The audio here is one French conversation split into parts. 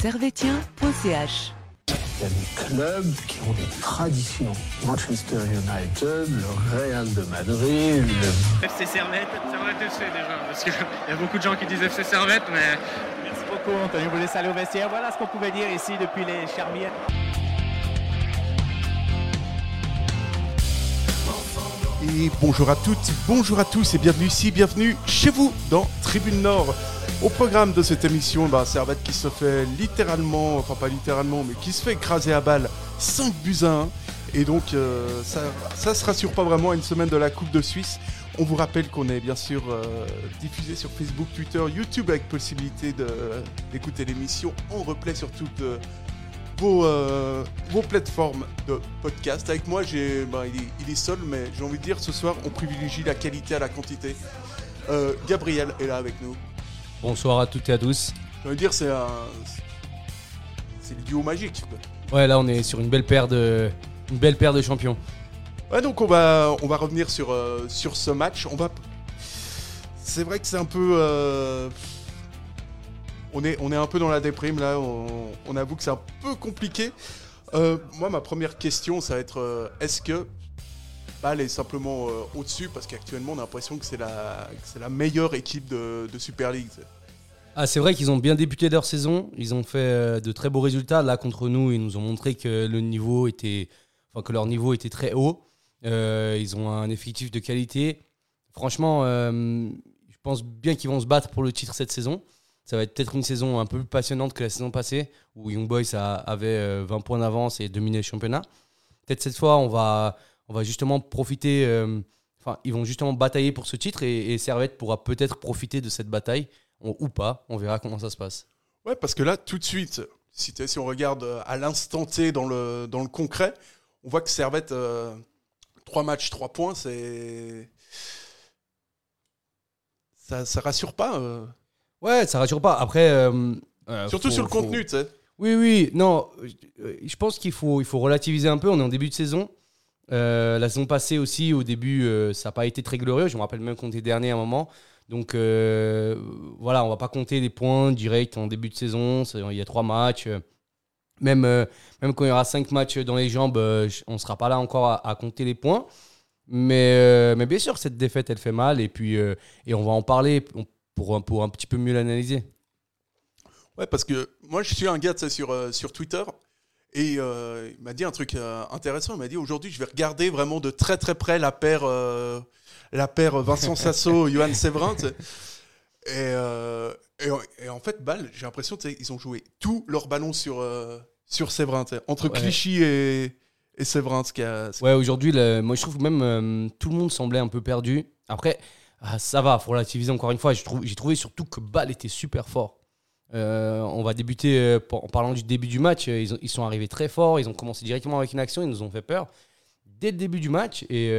servetien.ch. Il y a des clubs qui ont des traditions. Manchester United, le Real de Madrid, le... FC Servette. Servette FC déjà, parce qu'il y a beaucoup de gens qui disent FC Servette, mais... Merci beaucoup Antonio, vous laissez aller au vestiaire. Voilà ce qu'on pouvait dire ici depuis les Charmières. Et bonjour à toutes, bonjour à tous et bienvenue ici, bienvenue chez vous dans Tribune Nord. Au programme de cette émission, bah, Servette qui se fait littéralement, enfin pas littéralement, mais qui se fait écraser à balle 5 buts à 1. Et donc euh, ça, ça se rassure pas vraiment à une semaine de la Coupe de Suisse. On vous rappelle qu'on est bien sûr euh, diffusé sur Facebook, Twitter, YouTube avec possibilité d'écouter l'émission en replay sur toutes euh, vos, plateformes de podcast. Avec moi, bah, il, est, seul, mais j'ai envie de dire ce soir, on privilégie la qualité à la quantité. Gabriel est là avec nous. Bonsoir à toutes et à tous. Envie de dire, c'est un. C'est le duo magique. Ouais, là on est sur une belle paire de, une belle paire de champions. Ouais, donc on va, on va revenir sur, euh, sur ce match. On va. C'est vrai que c'est un peu. euh, On, est, on est un peu dans la déprime là. On, on avoue que c'est un peu compliqué. Euh, moi, ma première question, ça va être est-ce que Bâle est simplement euh, au-dessus Parce qu'actuellement, on a l'impression que c'est la, que la meilleure équipe de, de Super League. Ah, c'est vrai qu'ils ont bien débuté leur saison. Ils ont fait euh, de très beaux résultats. Là, contre nous, ils nous ont montré que le niveau était, enfin que leur niveau était très haut. Euh, ils ont un effectif de qualité. Franchement, je pense bien qu'ils vont se battre pour le titre cette saison. Ça va être peut-être une saison un peu plus passionnante que la saison passée, où Young Boys avait euh, 20 points d'avance et dominé le championnat. Peut-être cette fois, on va, on va justement profiter. euh, Enfin, ils vont justement batailler pour ce titre et, et Servette pourra peut-être profiter de cette bataille on- ou pas. On verra comment ça se passe. Ouais, parce que là, tout de suite, si, on regarde euh, à l'instant T dans le, dans le concret, on voit que Servette, 3 matchs, 3 points, c'est. Ça, ça rassure pas. euh. Ouais, ça rassure pas. Après, euh, euh, Surtout faut- sur le faut- contenu, tu sais. Oui, oui, non. euh, Je pense qu'il faut, il faut relativiser un peu. On est en début de saison. Euh, la saison passée aussi, au début, euh, ça n'a pas été très glorieux. Je me rappelle même qu'on était dernier à un moment. Donc euh, voilà, on va pas compter les points directs en début de saison. Il y a trois matchs. Même, même quand il y aura cinq matchs dans les jambes, on ne sera pas là encore à, à compter les points. Mais, mais bien sûr, cette défaite, elle fait mal. Et puis, et on va en parler pour, pour, un petit peu mieux l'analyser. Ouais, parce que moi, je suis un gars sur, sur Twitter. Et euh, il m'a dit un truc euh, intéressant. Il m'a dit aujourd'hui, je vais regarder vraiment de très très près la paire, euh, la paire Vincent Sasso, Johan Séverin. Et, et, et en fait, Bâle, j'ai l'impression qu'ils ont joué tout leur ballon sur, sur Séverin. Entre Ouais. Clichy et, et Séverin. Ce qui a, ce- Ouais, aujourd'hui, moi je trouve que même tout le monde semblait un peu perdu. Après, ah, ça va, faut relativiser encore une fois. J'ai trouvé, j'ai trouvé surtout que Bâle était super fort. Euh, on va débuter euh, en parlant du début du match. euh, Ils, ont- ils sont arrivés très forts. Ils ont commencé directement avec une action. Ils nous ont fait peur dès le début du match. Et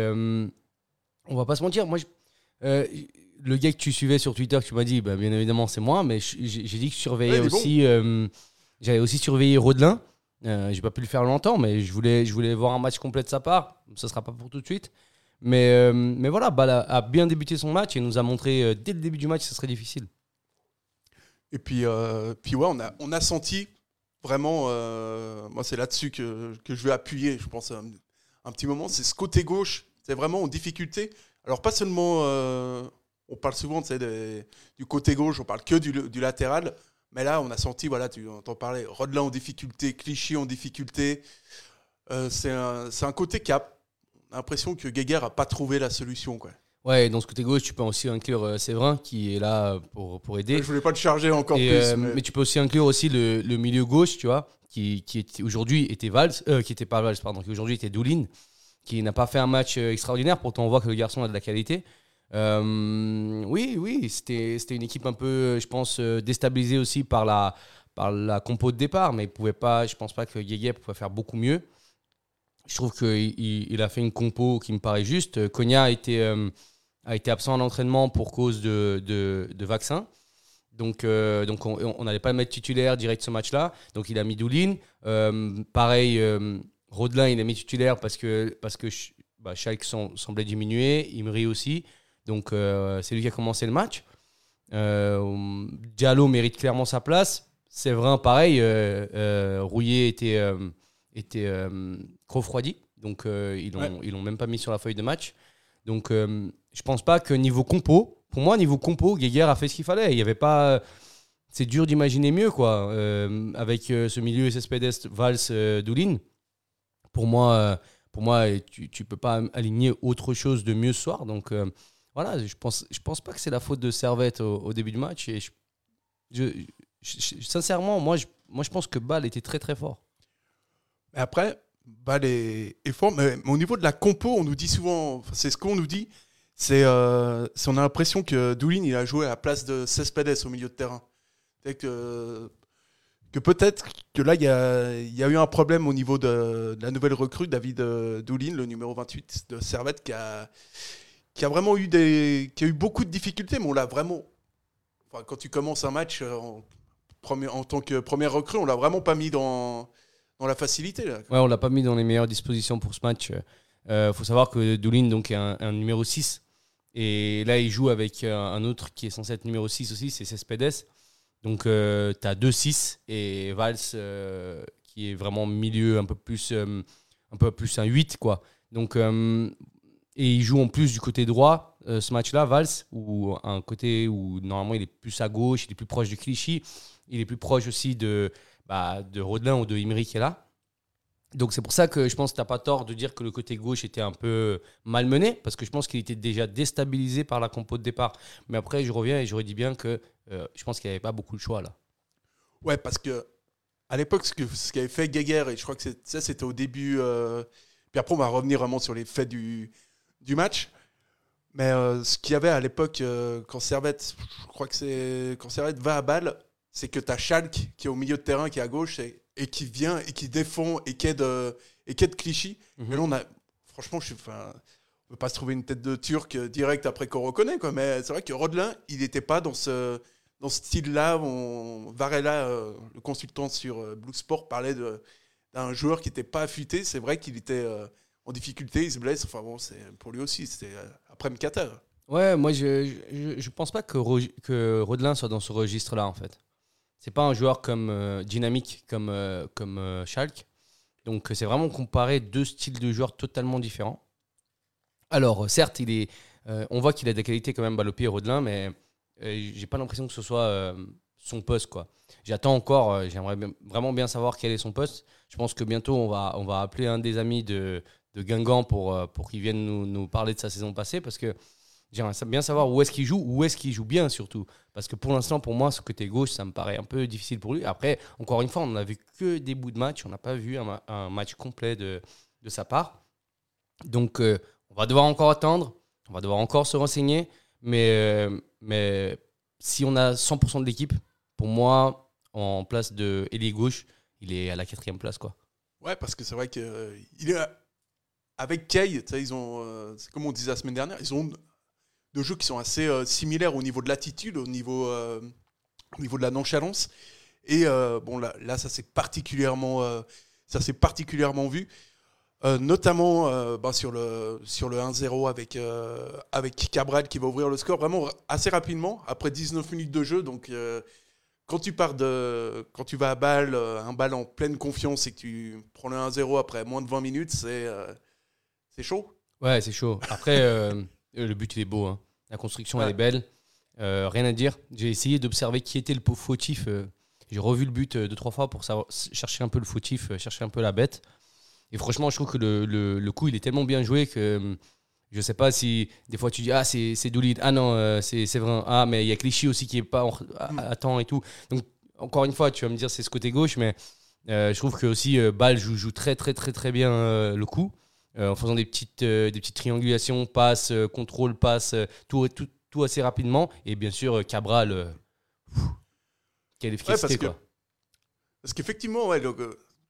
on va pas se mentir. Moi, je- le gars que tu suivais sur Twitter, tu m'as dit, bah, bien évidemment, c'est moi. Mais j'ai dit que je surveillais Ouais, bon. aussi. euh, J'avais aussi surveillé Rodelin. J'ai pas pu le faire longtemps, mais je voulais, je voulais voir un match complet de sa part. Ça sera pas pour tout de suite. Mais, mais voilà, Bâle a, bien débuté son match et nous a montré dès le début du match que ce serait difficile. Et puis, euh, puis ouais, on a, on a senti vraiment, euh, moi c'est là-dessus que, que je vais appuyer, je pense, un, petit moment, c'est ce côté gauche, c'est vraiment en difficulté. Alors pas seulement, euh, on parle souvent des- du côté gauche, on parle que du, du latéral, mais là on a senti, voilà, tu entends parler, Rodelin en difficulté, Clichy en difficulté, c'est un, un côté. On a l'impression que Guéguer a pas trouvé la solution. Quoi. Ouais, et dans ce côté gauche, tu peux aussi inclure euh, Séverin qui est là pour, pour aider. Je voulais pas te charger encore Et, plus. euh, mais- mais... tu peux aussi inclure aussi le, le milieu gauche, tu vois, qui, qui était- aujourd'hui était Valls, euh, qui était pas Valls, pardon, qui aujourd'hui était Doulin, qui n'a pas fait un match euh, extraordinaire. Pourtant, on voit que le garçon a de la qualité. Euh, oui, oui, c'était c'était une équipe un peu, je pense, euh, déstabilisée aussi par la, par la compo de départ, mais il pouvait pas, je pense pas que Guéguet pouvait faire beaucoup mieux. Je trouve qu'il il, il a fait une compo qui me paraît juste. Konya a été, euh, a été absent à l'entraînement pour cause de, de, de vaccin. Donc, euh, donc on n'allait pas le mettre titulaire direct ce match-là. Donc il a mis Doulin. Euh, pareil, euh, Rodelin, il a mis titulaire parce que, parce que bah, Schalke sem- semblait diminuer. Imri aussi. Donc euh, c'est lui qui a commencé le match. Euh, Diallo mérite clairement sa place. Séverin, pareil, euh, euh, Rouillet était, était refroidi. Donc, ils l'ont Ouais. ils l'ont même pas mis sur la feuille de match. Donc, euh, je pense pas que niveau compo, pour moi, niveau compo, Guéguer a fait ce qu'il fallait. Il y avait pas. C'est dur d'imaginer mieux, quoi. Euh, avec euh, ce milieu SSPDS, Valls, euh, Doulin. Pour moi, pour moi tu, tu peux pas aligner autre chose de mieux ce soir. Donc, voilà, je pense, je pense pas que c'est la faute de Servette au, début du match. Et sincèrement, moi je, moi, je pense que Ball était très très fort. Après, Ball est, est fort, mais, au niveau de la compo, on nous dit souvent, c'est ce qu'on nous dit, c'est euh, on a l'impression que Doulin il a joué à la place de Cespedes au milieu de terrain. Que, que peut-être que là, il y a, y a eu un problème au niveau de, la nouvelle recrue, David euh, Doulin, le numéro 28 de Servette, qui a, qui a vraiment eu, des, qui a eu beaucoup de difficultés, mais on l'a vraiment. enfin, quand tu commences un match euh, en, en tant que première recrue, on l'a vraiment pas mis dans, dans la facilité. Là. Ouais, on l'a pas mis dans les meilleures dispositions pour ce match. Il faut savoir que Doulin donc, est un, numéro 6. Et là, il joue avec euh, un autre qui est censé être numéro 6 aussi, c'est Cespedes. Donc, tu as 2-6 et Valls euh, qui est vraiment milieu un peu plus, euh, un, peu plus un 8. Quoi. Donc, euh, et il joue en plus du côté droit euh, ce match-là, Valls, ou un côté où normalement il est plus à gauche, il est plus proche de Clichy, il est plus proche aussi de, bah, de Rodelin ou de Imri qui est là. Donc c'est pour ça que je pense que tu n'as pas tort de dire que le côté gauche était un peu malmené, parce que je pense qu'il était déjà déstabilisé par la compo de départ. Mais après, je reviens et je redis bien que euh, je pense qu'il n'y avait pas beaucoup de choix là. Ouais, parce que à l'époque, ce qu'avait fait Guéguer, et je crois que ça c'était au début. euh, puis après, on va revenir vraiment sur les faits du, du match. Mais euh, ce qu'il y avait à l'époque, euh, quand Servette, je crois que c'est quand Servette va à balle, c'est que tu as Schalke qui est au milieu de terrain, qui est à gauche, et, et qui vient et qui défend et qui aide, euh, et qui aide Clichy. Mhm. Et là, on a, franchement, je suis, enfin, on peut pas se trouver une tête de Turc direct après qu'on reconnaît, quoi. Mais c'est vrai que Rodelin, il n'était pas dans ce, dans ce style-là. On, Varela, euh, le consultant sur euh, Blue Sport, parlait de- d'un joueur qui n'était pas affûté. C'est vrai qu'il était euh, en difficulté, il se blesse. Enfin bon, c'est pour lui aussi, c'était euh, après Mkata. Ouais, moi je, je, je pense pas que, que Rodelin soit dans ce registre-là en fait. C'est pas un joueur comme euh, dynamique comme, euh, comme euh, Schalke. Donc c'est vraiment comparer deux styles de joueurs totalement différents. Alors euh, certes, il est, on voit qu'il a des qualités quand même balle au pied Rodelin, mais j'ai pas l'impression que ce soit son poste quoi. J'attends encore, j'aimerais vraiment bien savoir quel est son poste. Je pense que bientôt on va, on va appeler un des amis de, de Guingamp pour, pour qu'il vienne nous, nous parler de sa saison passée parce que J'aimerais bien savoir où est-ce qu'il joue, où est-ce qu'il joue bien surtout. Parce que pour l'instant, pour moi, ce côté gauche, ça me paraît un peu difficile pour lui. Après, encore une fois, on n'a vu que des bouts de match. On n'a pas vu un, ma- un match complet de, de sa part. Donc, euh, on va devoir encore attendre. On va devoir encore se renseigner. Mais, euh, mais si on a 100% de l'équipe, pour moi, en place de ailier gauche, il est à la quatrième place. Quoi. Ouais, parce que c'est vrai que euh, est avec Kay, euh, c'est comme on disait la semaine dernière, ils ont deux jeux qui sont assez euh, similaires au niveau de l'attitude, au niveau, euh, au niveau de la nonchalance. Et euh, bon, là, ça s'est particulièrement, ça particulièrement vu, notamment bah, sur le sur le 1-0 avec avec Cabral qui va ouvrir le score vraiment assez rapidement après 19 minutes de jeu. Donc quand tu pars de quand tu vas à balle, un bal en pleine confiance et que tu prends le 1-0 après moins de 20 minutes, c'est c'est chaud. Ouais, c'est chaud. Après, le but, il est beau. hein. La construction, elle est belle. Euh, rien à dire. J'ai essayé d'observer qui était le pauvre fautif. euh, J'ai revu le but euh, deux, trois fois pour savoir, chercher un peu le fautif, euh, chercher un peu la bête. Et franchement, je trouve que le, le- le coup, il est tellement bien joué que euh, je sais pas si des fois tu dis Ah, c'est c'est Doulin. Ah non, euh, c'est c'est vrai. Ah, mais il y a Clichy aussi qui est pas en- à, temps et tout. Donc, encore une fois, tu vas me dire c'est ce côté gauche, mais euh, je trouve que aussi euh, Ball joue, joue très, très, très, très bien euh, le coup. Euh, en faisant des petites, euh, des petites triangulations, passe, euh, contrôle, passe, tout, tout, tout assez rapidement. Et bien sûr, Cabral, pff, quelle efficacité. parce que- quoi. Parce qu'effectivement, ouais, donc,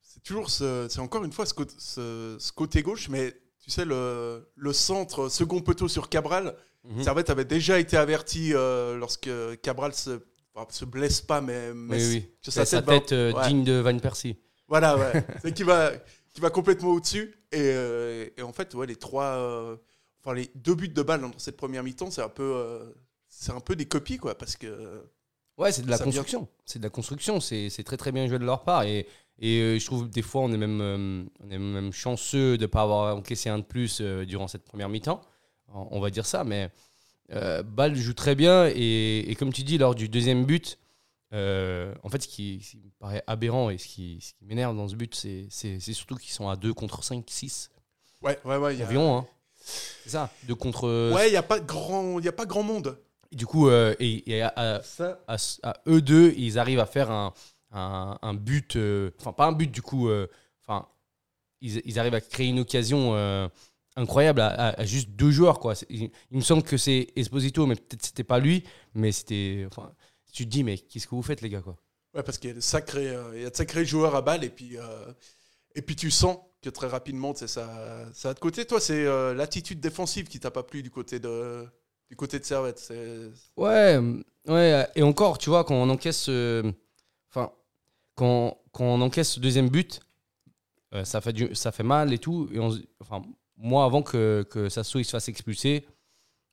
c'est toujours ce, c'est encore une fois ce côté, ce- ce côté gauche, mais tu sais, le, le centre, second poteau sur Cabral, Mhm. Servette avait déjà été averti euh, lorsque Cabral se, enfin, se blesse pas, mais, mais Oui, oui. sa va- tête euh, ouais. digne de Van Persie. Voilà, ouais. c'est qui va, qui va complètement au-dessus. Et, euh, et en fait, ouais, les trois, euh, enfin les deux buts de balle dans cette première mi-temps, c'est un peu, euh, c'est un peu des copies, quoi, parce que Ouais, c'est de la construction. C'est de la construction. C'est très très bien joué de leur part. Et, et je trouve des fois on est même, euh, on est même chanceux de ne pas avoir encaissé un de plus euh, durant cette première mi-temps. On va dire ça. Mais euh, Bâle joue très bien. Et, et comme tu dis, lors du deuxième but, euh, en fait, ce qui, ce qui me paraît aberrant et ce qui, ce qui m'énerve dans ce but, c'est surtout qu'ils sont à 2 contre 5, 6 Ouais, ouais, ouais. y a- environ. Hein. C'est ça, 2 contre. Ouais, il n'y a, pas grand- y a pas grand monde. Du coup, euh, et, et à, à- Ça, à, à eux deux, ils arrivent à faire un, un, un but, euh, enfin pas un but du coup, enfin ils, ils arrivent à créer une occasion incroyable à, à- à juste deux joueurs quoi. Il, il me semble que c'est Esposito, mais peut-être c'était pas lui, mais c'était, enfin tu te dis mais qu'est-ce que vous faites les gars quoi? Ouais, parce qu'il y a de sacrés, euh, il y a de sacrés joueurs à balle et puis, euh, et puis tu sens que très rapidement, ça, ça va de côté. Toi, c'est euh, l'attitude défensive qui t'a pas plu du côté de, du côté de Servette. Ouais, ouais, et encore, tu vois, quand on encaisse, enfin, quand, quand on encaisse ce deuxième but, ça, fait du, ça fait mal et tout. Et on se- enfin, moi, avant que, que Sasso il se fasse expulser,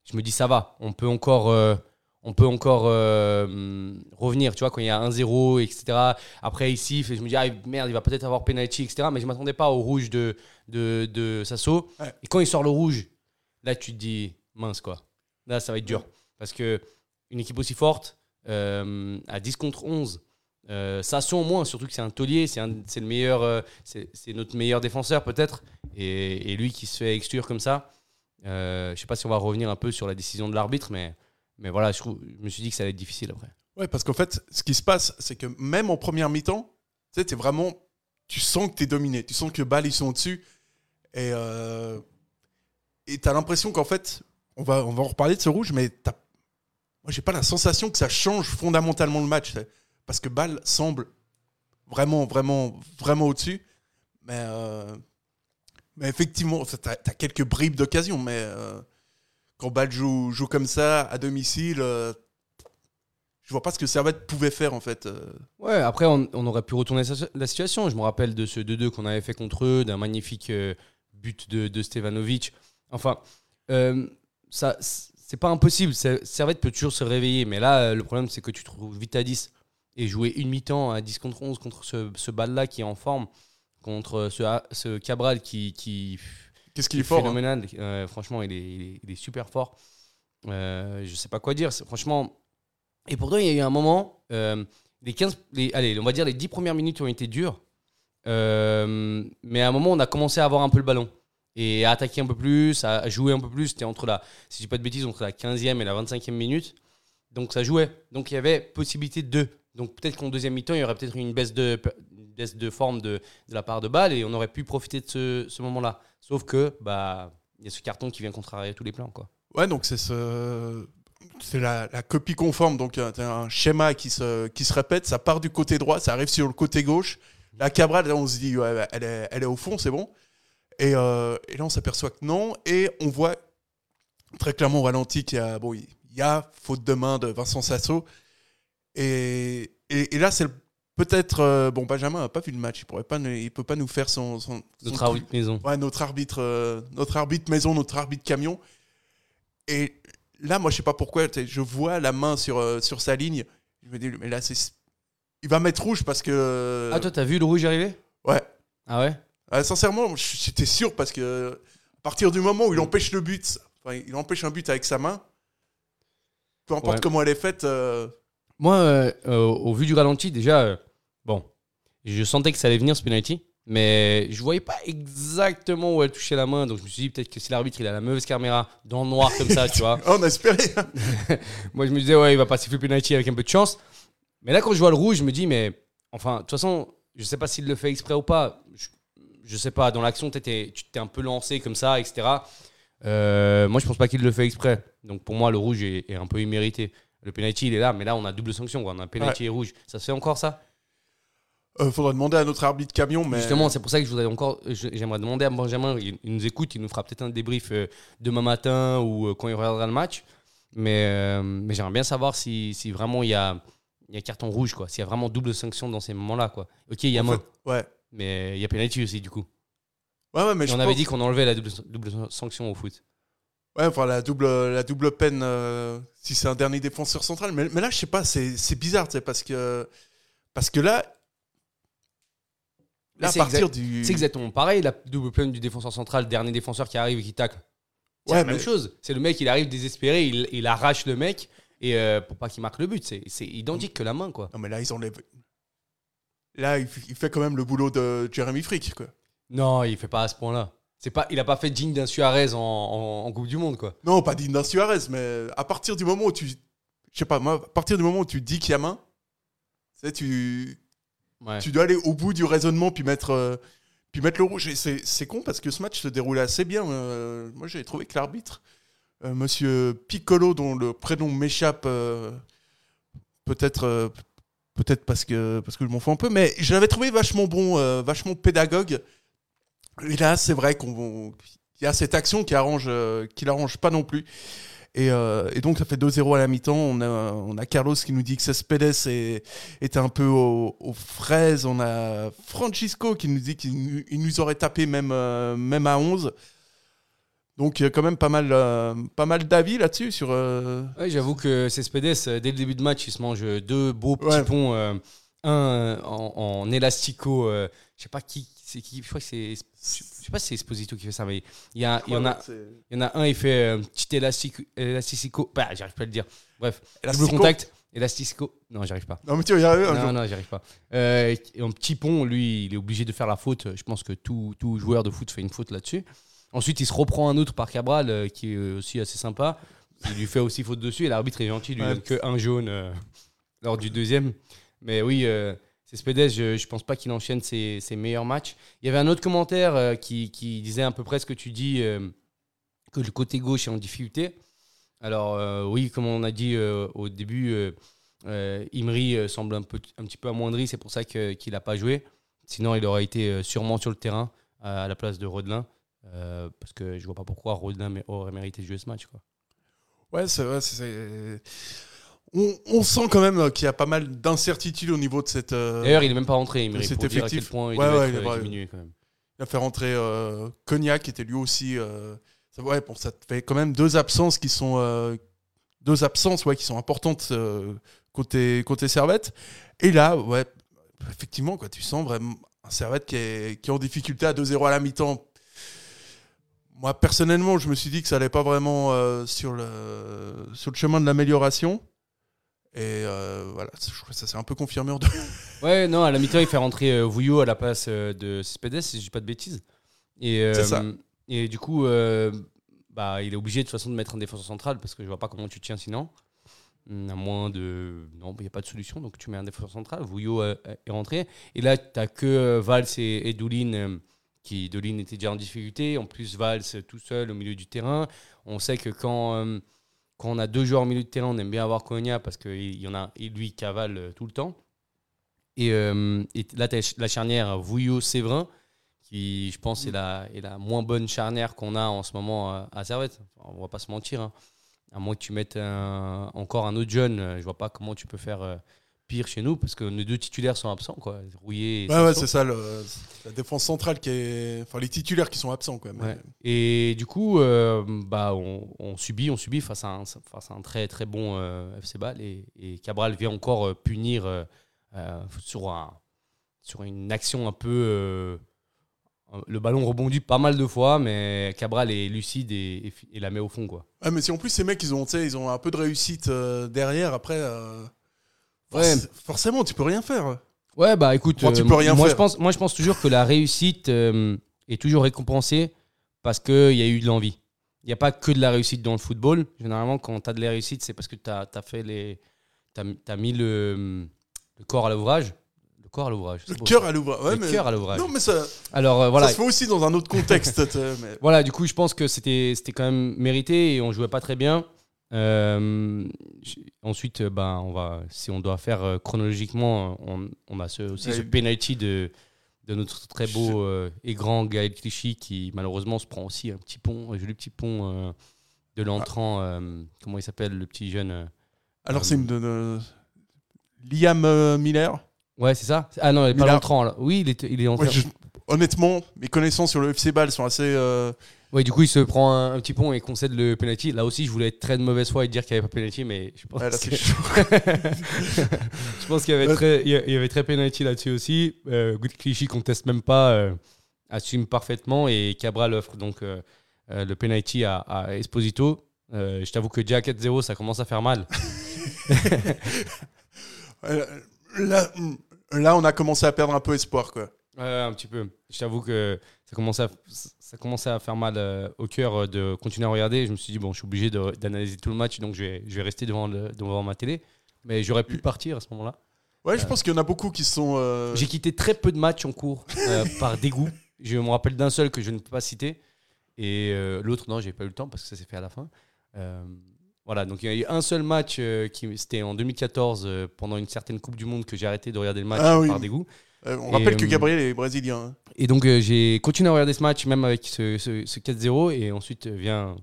je me dis ça va, on peut encore, on peut encore euh, revenir, tu vois, quand il y a 1-0, etc. Après, et je me dis, ah merde, il va peut-être avoir penalty, etc. Mais je m'attendais pas au rouge de, de, de Sasso. Ouais. Et quand il sort le rouge, là, tu te dis, mince quoi. Là, ça va être dur. Parce que une équipe aussi forte, euh, à 10 contre 11, euh, Sasso au moins, surtout que c'est un taulier, c'est un- c'est le meilleur, c'est c'est notre meilleur défenseur peut-être. Et, et lui qui se fait exclure comme ça, je sais pas si on va revenir un peu sur la décision de l'arbitre, mais, mais voilà, je, me suis dit que ça allait être difficile après. Ouais, parce qu'en fait, ce qui se passe, c'est que même en première mi-temps, tu vraiment. Tu sens que tu es dominé. Tu sens que Bâle, ils sont au-dessus. Et euh, tu as l'impression qu'en fait, on va, on va en reparler de ce rouge, mais t'as- moi, j'ai pas la sensation que ça change fondamentalement le match. Parce que Bâle semble vraiment, vraiment, vraiment au-dessus. Mais, euh, mais effectivement, tu as, quelques bribes d'occasion. Mais euh, quand Bâle joue, joue comme ça, à domicile. euh, je vois pas ce que Servette pouvait faire en fait. euh. Ouais, après, on, aurait pu retourner la situation. Je me rappelle de ce 2-2 qu'on avait fait contre eux, d'un magnifique euh, but de, de Stevanovic. Enfin, euh, ça, c'est pas impossible. Servette peut toujours se réveiller. Mais là, le problème, c'est que tu te retrouves vite à 10 et jouer une mi-temps à 10 contre 11 contre ce, ce balle-là qui est en forme, contre ce, ce Cabral qui, qui, Qu'est-ce qu'il est fort hein. phénoménal. Euh, franchement, il est, il est- il est super fort. Euh, je sais pas quoi dire. Franchement. Et pourtant, il y a eu un moment. euh, les 15, les, allez, on va dire les 10 premières minutes ont été dures. Mais à un moment, on a commencé à avoir un peu le ballon. Et à attaquer un peu plus, à jouer un peu plus. C'était entre la, si je dis pas de bêtises, entre la 15e et la 25e minute. Donc ça jouait. Donc il y avait possibilité de. Donc peut-être qu'en deuxième mi-temps, il y aurait peut-être eu une baisse de, une baisse de forme de, de la part de Bâle et on aurait pu profiter de ce, ce moment-là. Sauf que bah il y a ce carton qui vient contrarier tous les plans quoi. Ouais, donc c'est ce. C'est la, copie conforme, donc un schéma qui se, qui se répète, ça part du côté droit, ça arrive sur le côté gauche. La Cabral, là, on se dit, elle, est, elle est au fond, c'est bon. Et, euh, et là, on s'aperçoit que non. Et on voit très clairement au ralenti qu'il y a, bon, il y a faute de main de Vincent Sasso. Et, et, et là, c'est le- peut-être. euh, bon, Benjamin n'a pas vu le match, il pourrait pas, il peut pas nous faire son. son, son Notre truc. arbitre maison. Ouais, notre arbitre, euh, notre arbitre maison, notre arbitre camion. Et là, moi, je sais pas pourquoi, je vois la main sur, euh, sur sa ligne. Je me dis, mais là, c'est. Il va mettre rouge parce que. Ah toi t'as vu le rouge arriver? Ouais. Ah ouais? Euh, sincèrement, j'étais sûr parce que à partir du moment où il empêche le but, enfin, il empêche un but avec sa main, peu importe Ouais. comment elle est faite. Moi, au vu du ralenti, déjà, je sentais que ça allait venir ce penalty, mais je voyais pas exactement où elle touchait la main, donc je me suis dit peut-être que si l'arbitre il a la mauvaise caméra dans le noir comme ça, tu vois. on a espéré. Moi, je me disais ouais, il va pas siffler penalty avec un peu de chance. Mais là, quand je vois le rouge, je me dis mais enfin, de toute façon, je sais pas s'il le fait exprès ou pas. Je, je sais pas. Dans l'action, t'étais- tu t'es un peu lancé comme ça, etc. Euh, moi, je pense pas qu'il le fait exprès. Donc pour moi, le rouge est, est un peu immérité. Le penalty, il est là, mais là, on a double sanction. Quoi. On a penalty et rouge. Ça se fait encore ça? Euh, faudra demander à notre arbitre camion, mais. Justement, c'est pour ça que je voudrais encore. J'aimerais demander à Benjamin. Il, il nous écoute, il nous fera peut-être un débrief euh, demain matin ou euh, quand il regardera le match. Mais, euh, mais j'aimerais bien savoir si, si vraiment il y a, il y a carton rouge, quoi. S'il y a vraiment double sanction dans ces moments-là, quoi. Ok, il y a en main, fait, ouais. mais il y a penalty aussi, du coup. Ouais, ouais, mais je on avait dit qu'on enlevait la double, double sanction au foot. Ouais, enfin la double, la double peine si c'est un dernier défenseur central. Mais, mais là, je sais pas, c'est bizarre, tu sais, parce que, parce que là, là à c'est partir exact- du. C'est exactement pareil, la double peine du défenseur central, dernier défenseur qui arrive et qui tacle. C'est Ouais, la même mais- chose. C'est le mec, il arrive désespéré, il, il arrache le mec et euh, pour pas qu'il marque le but. C'est identique que la main, quoi. Non, mais là, ils enlèvent. Là, il, fait quand même le boulot de Jeremy Frick, quoi. Non, il fait pas à ce point-là. C'est pas, il a pas fait digne d'un Suarez en, en- en Coupe du Monde, quoi. Non, pas digne d'un Suarez, mais à partir du moment où tu. Je sais pas, moi, à partir du moment où tu dis qu'il y a main, tu, Tu dois aller au bout du raisonnement puis mettre, euh, puis mettre le rouge. Et c'est con parce que ce match se déroulait assez bien. euh, moi, j'ai trouvé que l'arbitre, euh, monsieur Piccolo, dont le prénom m'échappe, euh, peut-être. Peut-être parce que, parce que je m'en fous un peu, mais je l'avais trouvé vachement bon, vachement pédagogue. Et là, c'est vrai qu'il y a cette action qui arrange, qui l'arrange pas non plus. Et, euh, et donc, ça fait 2-0 à la mi-temps. On a, on a Carlos qui nous dit que Cespedes est, est un peu aux, aux fraises. On a Francisco qui nous dit qu'il nous- aurait tapé même, euh, même à 11. Donc, il y a quand même pas mal, euh, pas mal d'avis là-dessus. Sur, Ouais, j'avoue que Cespedes, dès le début de match, il se mange deux beaux petits Ouais. ponts. un en, en élastico, je sais pas qui, c'est qui, je crois que c'est, je sais pas si c'est Esposito qui fait ça, mais il y, a, il y en a, il y en a un, il fait un petit élastique, élasticico, bah, j'arrive pas à le dire. Bref, double contact, élastico, non, j'arrive pas. Non, mais tu vas y arriver un Non, jour. non, j'y arrive pas. Euh, et en petit pont, lui, il est obligé de faire la faute. Je pense que tout, tout joueur de foot fait une faute là-dessus. Ensuite, il se reprend un autre par Cabral, euh, qui est aussi assez sympa. Il lui fait aussi faute dessus et l'arbitre est gentil, il lui Ouais. donne que un jaune euh, lors du deuxième. Mais oui, euh, Cespedes, je, je pense pas qu'il enchaîne ses, meilleurs matchs. Il y avait un autre commentaire euh, qui, disait à peu près ce que tu dis, euh, que le côté gauche est en difficulté. Alors euh, oui, comme on a dit au début, Imri semble un, petit peu amoindri, c'est pour ça qu'il n'a pas joué. Sinon, il aurait été sûrement sur le terrain à, la place de Rodelin. parce que je vois pas pourquoi Rodelin aurait mérité de jouer ce match. Ouais, c'est vrai. On, on sent quand même qu'il y a pas mal d'incertitudes au niveau de cette. euh, D'ailleurs, il n'est même pas rentré, Imri, cet dire à quel effectif. point il Ouais, devait ouais, être il est euh, diminué quand même. Il a fait rentrer euh, Cognac, qui était lui aussi. euh, ça, ouais, bon, ça fait quand même deux absences qui sont euh, deux absences, ouais, qui sont importantes euh, côté côté Servette. Et là, ouais, effectivement, quoi, tu sens vraiment un Servette qui est, qui est en difficulté à 2-0 à la mi-temps. Moi, personnellement, je me suis dit que ça allait pas vraiment euh, sur le sur le chemin de l'amélioration. Et euh, voilà, je crois que ça s'est un peu confirmé en deux. Ouais, non, à la mi-temps, il fait rentrer euh, Vouillot à la place euh, de Cespedes, si je dis pas de bêtises. Et, euh, C'est ça. Et du coup, euh, bah, il est obligé de toute façon de mettre un défenseur central parce que je vois pas comment tu tiens sinon. Hum, À moins de. Non, il n'y a pas de solution, donc tu mets un défenseur central. Vouillot est rentré. Et là, tu n'as que Valls et, et Doulin, qui Doulin était déjà en difficulté. En plus, Valls tout seul au milieu du terrain. On sait que quand, quand on a deux joueurs au milieu de terrain, on aime bien avoir Cogna parce qu'il y en a, et lui, cavale euh, tout le temps. Et, euh, et là, la charnière Vouillot-Séverin, qui, je pense, est la, moins bonne charnière qu'on a en ce moment à, Servette. Enfin, on va pas se mentir. hein. À moins que tu mettes encore un autre jeune, euh, je vois pas comment tu peux faire euh, pire chez nous, parce que nos deux titulaires sont absents, quoi. Rouillé et Ouais, ouais, c'est ça, le- la défense centrale qui est. Enfin, les titulaires qui sont absents, quand même. Ouais. Et du coup, euh, bah, on, on subit, on subit face à un, face à un très très bon euh, FC Bâle et, et Cabral vient encore euh, punir euh, sur, un, sur une action un peu. le ballon rebondit pas mal de fois, mais Cabral est lucide et, la met au fond. Quoi. Ouais, mais si en plus ces mecs ils ont, ils ont un peu de réussite derrière, après, Ouais. forc- forcément tu peux rien faire. Ouais, bah écoute, tu euh, peux rien moi, faire. Je pense, moi je pense toujours que la réussite euh, est toujours récompensée parce qu'il y a eu de l'envie. Il n'y a pas que de la réussite dans le football. Généralement, quand tu as de la réussite, c'est parce que tu as, fait les. Tu as, mis le, le corps à l'ouvrage. Le corps à l'ouvrage. Le cœur à l'ouvrage. Ouais, Le mais... cœur à l'ouvrage. Non, mais ça, Alors euh, voilà. ça se fait aussi dans un autre contexte. mais... Voilà, du coup, je pense que c'était c'était quand même mérité et on jouait pas très bien. Euh, ensuite, ben, on va, si on doit faire euh, chronologiquement, on, on a ce, aussi Ouais. ce penalty de, de notre très beau euh, et grand Gaël Clichy qui malheureusement se prend aussi un petit pont, un joli petit pont euh, de l'entrant. euh, comment il s'appelle, le petit jeune Alors c'est une de Liam Miller? Ouais, c'est ça Ah non, il est pas l'entrant là. Oui, il est, il est entré. Ouais, je- honnêtement, mes connaissances sur le FC Ball sont assez. Ouais, du coup, il se prend un, un petit pont et concède le penalty. Là aussi, je voulais être très de mauvaise foi et dire qu'il n'y avait pas penalty, mais je pense là, que- je pense qu'il y avait très, il y avait très penalty là-dessus aussi. Euh, Good Clichy conteste même pas, euh, assume parfaitement et Cabral offre donc euh, euh, le penalty à, à Esposito. Je t'avoue que déjà à 4-0, ça commence à faire mal. Là, là, on a commencé à perdre un peu espoir, quoi. Un petit peu. Je t'avoue que ça commençait à, ça commençait à faire mal euh, au cœur euh, de continuer à regarder. Je me suis dit, bon, je suis obligé d'analyser tout le match, donc je vais, je vais rester devant, le- devant ma télé. Mais j'aurais pu partir à ce moment-là. Ouais, je pense qu'il y en a beaucoup qui sont. euh, J'ai quitté très peu de matchs en cours euh, par dégoût. Je me rappelle d'un seul que je ne peux pas citer. Et euh, l'autre, non, j'ai pas eu le temps parce que ça s'est fait à la fin. Euh, voilà, donc il y a eu un seul match, euh, qui c'était en 2014, euh, pendant une certaine Coupe du Monde, que j'ai arrêté de regarder le match Ah oui. par dégoût. Euh, on Et, rappelle que euh, Gabriel est brésilien. hein. Et donc euh, j'ai continué à regarder ce match, même avec ce, ce- ce 4-0. Et ensuite vient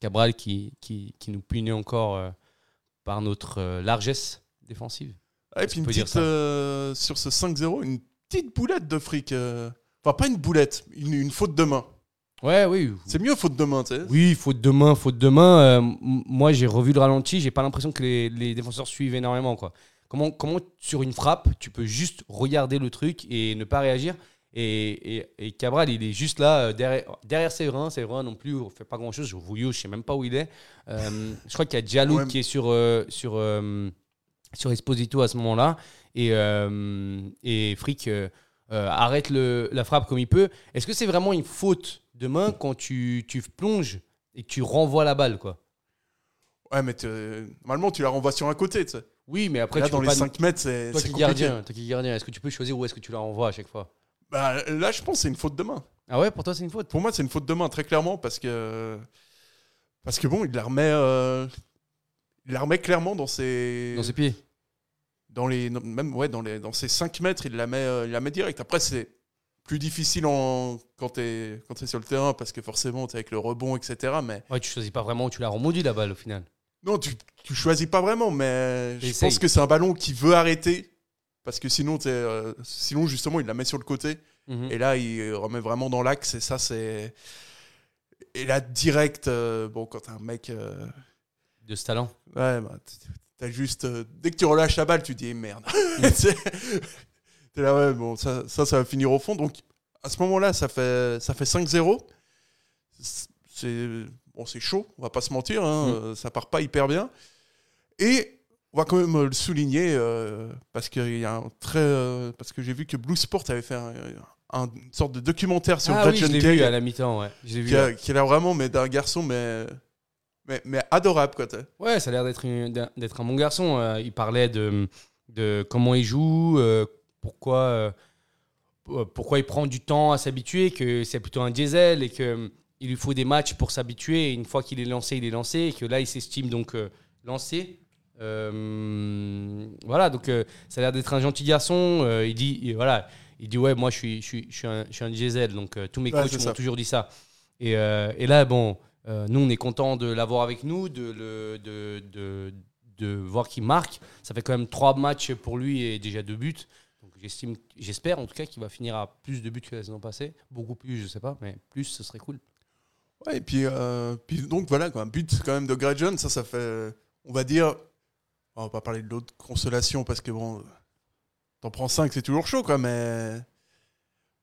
Cabral qui, qui, qui nous punit encore par notre largesse défensive. Ah, et puis une petite. euh, sur ce 5-0, une petite boulette de fric. Enfin, pas une boulette, une, une faute de main. Ouais, oui. C'est mieux faute de main, tu sais. Oui, faute de main, faute de main. Euh, moi, j'ai revu le ralenti. J'ai pas l'impression que les, les défenseurs suivent énormément. Quoi. Comment, comment, sur une frappe, tu peux juste regarder le truc et ne pas réagir et, et, et Cabral, il est juste là, euh, derrière, derrière Séverin. Séverin non plus, on fait pas grand chose. Rouillot, je sais même pas où il est. Euh, je crois qu'il y a Diallo Ouais. qui est sur, euh, sur, euh, sur Esposito à ce moment-là. Et, et Frick arrête le, la frappe comme il peut. Est-ce que c'est vraiment une faute de main quand tu, tu plonges et que tu renvoies la balle quoi? Ouais, mais normalement, tu la renvoies sur un côté, tu sais. Oui, mais après, Là, tu dans peux les pas... 5 mètres, c'est Toi qui, compliqué. gardien, toi qui gardien, est-ce que tu peux choisir où est-ce que tu la renvoies à chaque fois? Bah, là, je pense que c'est une faute de main. Ah ouais, pour toi, c'est une faute? Pour moi, c'est une faute de main, très clairement, parce que. Parce que bon, il la remet. euh, Il la remet clairement dans ses. Dans ses pieds dans les non, même ouais dans les dans ces 5 mètres il la met euh, il la met direct après c'est plus difficile en, quand t'es quand es sur le terrain parce que forcément t'es avec le rebond etc mais Ouais, tu choisis pas vraiment où tu la remodis la balle au final. Non tu, tu choisis pas vraiment mais je Essaye. pense que c'est un ballon qui veut arrêter parce que sinon t'es, euh, sinon justement il la met sur le côté Mhm. et là il remet vraiment dans l'axe et ça c'est et là direct euh, bon quand t'es un mec euh, De ce talent. Ouais, bah, t'as juste. euh, dès que tu relâches la balle, tu dis eh, merde. C'est- T'es là, ouais, bon, ça, ça, ça va finir au fond. Donc, à ce moment-là, ça fait, ça fait 5-0. C'est bon, c'est chaud, on va pas se mentir. hein, Mm. euh, Ça part pas hyper bien. Et on va quand même le souligner euh, parce qu'il y a un très. euh, parce que j'ai vu que Blue Sport avait fait un- un- une sorte de documentaire sur ah oui, je Kay vu à la mi-temps, ouais. Je vu. qui, a, l'air vraiment mais d'un garçon, mais, mais, mais adorable, quoi. Ouais, ça a l'air d'être d'être un bon garçon. Euh, il parlait de, de comment il joue, euh, pourquoi, euh, euh, pourquoi il prend du temps à s'habituer, que c'est plutôt un diesel et que euh, il lui faut des matchs pour s'habituer. Une fois qu'il est lancé, il est lancé et que là, il s'estime donc euh, lancé. Euh, voilà, donc euh, ça a l'air d'être un gentil garçon. Il dit, il- voilà, il dit ouais, moi je suis, je suis, je suis, un, je suis un diesel, donc tous mes Ouais, coachs m'ont toujours dit ça. Et, et là, bon, nous, on est content de l'avoir avec nous, de, le, de, de, de voir qu'il marque. Ça fait quand même trois matchs pour lui et déjà deux buts. Donc j'estime, j'espère en tout cas qu'il va finir à plus de buts que la saison passée. Beaucoup plus, je sais pas, mais plus, ce serait cool. Ouais, et puis, euh, puis donc voilà, quoi, un but quand même de Greg John, ça, ça fait, on va dire, on va pas parler de l'autre consolation parce que bon, t'en prends 5, c'est toujours chaud, quoi, mais,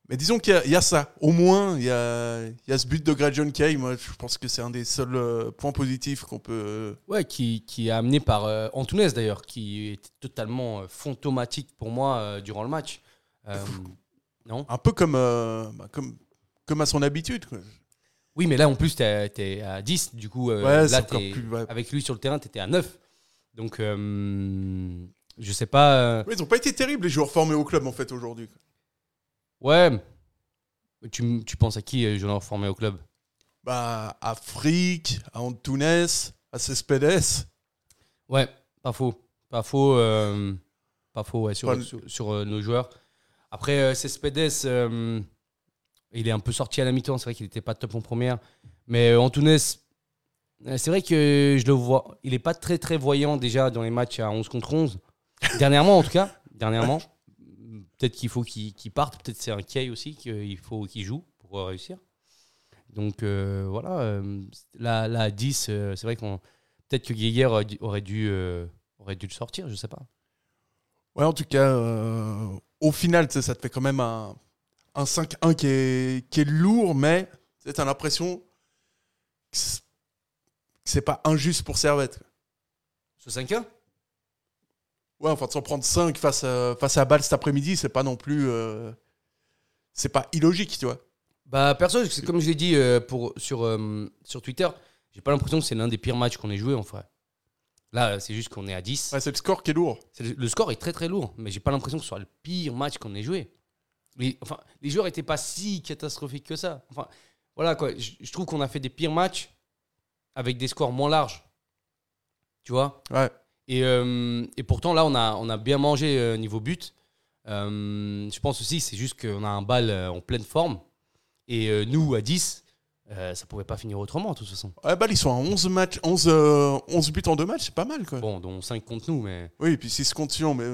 mais disons qu'il y a- il y, a ça. Au moins, il y a, il y a ce but de Greg John Kay. Moi, je pense que c'est un des seuls euh, points positifs qu'on peut. euh, Ouais, qui, qui est amené par euh, Antunes d'ailleurs, qui était totalement euh, fantomatique pour moi euh, durant le match. Euh, non? Un peu comme, euh, bah, comme, comme à son habitude. Quoi. Oui, mais là en plus, tu es, à 10, du coup, euh, Ouais, c'est là, encore t'es- plus. ouais. avec lui sur le terrain, tu étais à 9. Donc, euh, je sais pas. euh, ils ont pas été terribles, les joueurs formés au club, en fait, aujourd'hui. ouais, tu, tu penses à qui, euh, joueur formé au club? Bah, à Frick, à Antunes, à Cespedes. Ouais, pas faux. Pas faux, euh, pas faux ouais, sur, Pas le- sur, sur, euh, nos joueurs. Après, euh, Cespedes, euh, il est un peu sorti à la mi-temps. C'est vrai qu'il n'était pas top en première. Mais euh, Antunes, euh, c'est vrai que je le vois. Il n'est pas très très voyant déjà dans les matchs à 11 contre 11. Dernièrement, en tout cas. Dernièrement. peut-être qu'il faut qu'il qu'il parte, peut-être c'est un Kay aussi qu'il faut qu'il joue pour euh, réussir. Donc voilà, euh, là, là à 10, euh, c'est vrai qu'on peut-être que Geiger aurait dû, aurait dû, le sortir, je sais pas. Ouais, en tout cas, au final, ça te fait quand même un, un 5-1 qui est, qui est lourd, mais tu as l'impression que c'est- pas injuste pour Servette. Ce 5-1 Ouais, enfin, de s'en prendre 5 face à, face à Bâle cet après-midi, c'est pas non plus. euh, c'est pas illogique, tu vois. Bah perso, c'est comme je l'ai dit euh, pour, sur, euh, sur Twitter, j'ai pas l'impression que c'est l'un des pires matchs qu'on ait joué en vrai. Là, c'est juste qu'on est à 10. Ouais, c'est le score qui est lourd. Le, le score est très très lourd, mais j'ai pas l'impression que ce soit le pire match qu'on ait joué. Enfin, les joueurs étaient pas si catastrophiques que ça. Enfin, voilà quoi. Je, je trouve qu'on a fait des pires matchs avec des scores moins larges. Tu vois? Ouais. et, euh, et pourtant, là, on a, on a bien mangé euh, niveau but. Euh, je pense aussi, c'est juste qu'on a un bal en pleine forme. Et nous, à 10, euh, ça pouvait pas finir autrement, de toute façon. Ouais, Bâle, ils sont à 11, matchs, 11, euh, 11 buts en deux matchs, c'est pas mal, quoi. Bon, dont 5 contre nous, mais Oui, et puis 6 contre Sion, mais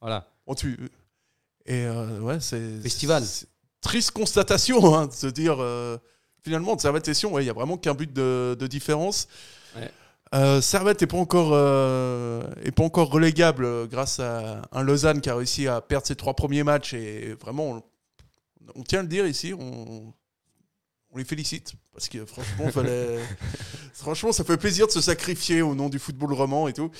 voilà. on tue. Et euh, ouais, c'est. Festival. Triste constatation, hein, de se dire. euh, finalement, de Servette et Sion, ouais, il y a vraiment qu'un but de, de différence. Ouais. Euh, Servette n'est pas, encore, est pas encore relégable grâce à un Lausanne qui a réussi à perdre ses trois premiers matchs. Et vraiment, on, on tient à le dire ici, on, on les félicite. Parce que franchement, fallait, franchement, ça fait plaisir de se sacrifier au nom du football roman et tout.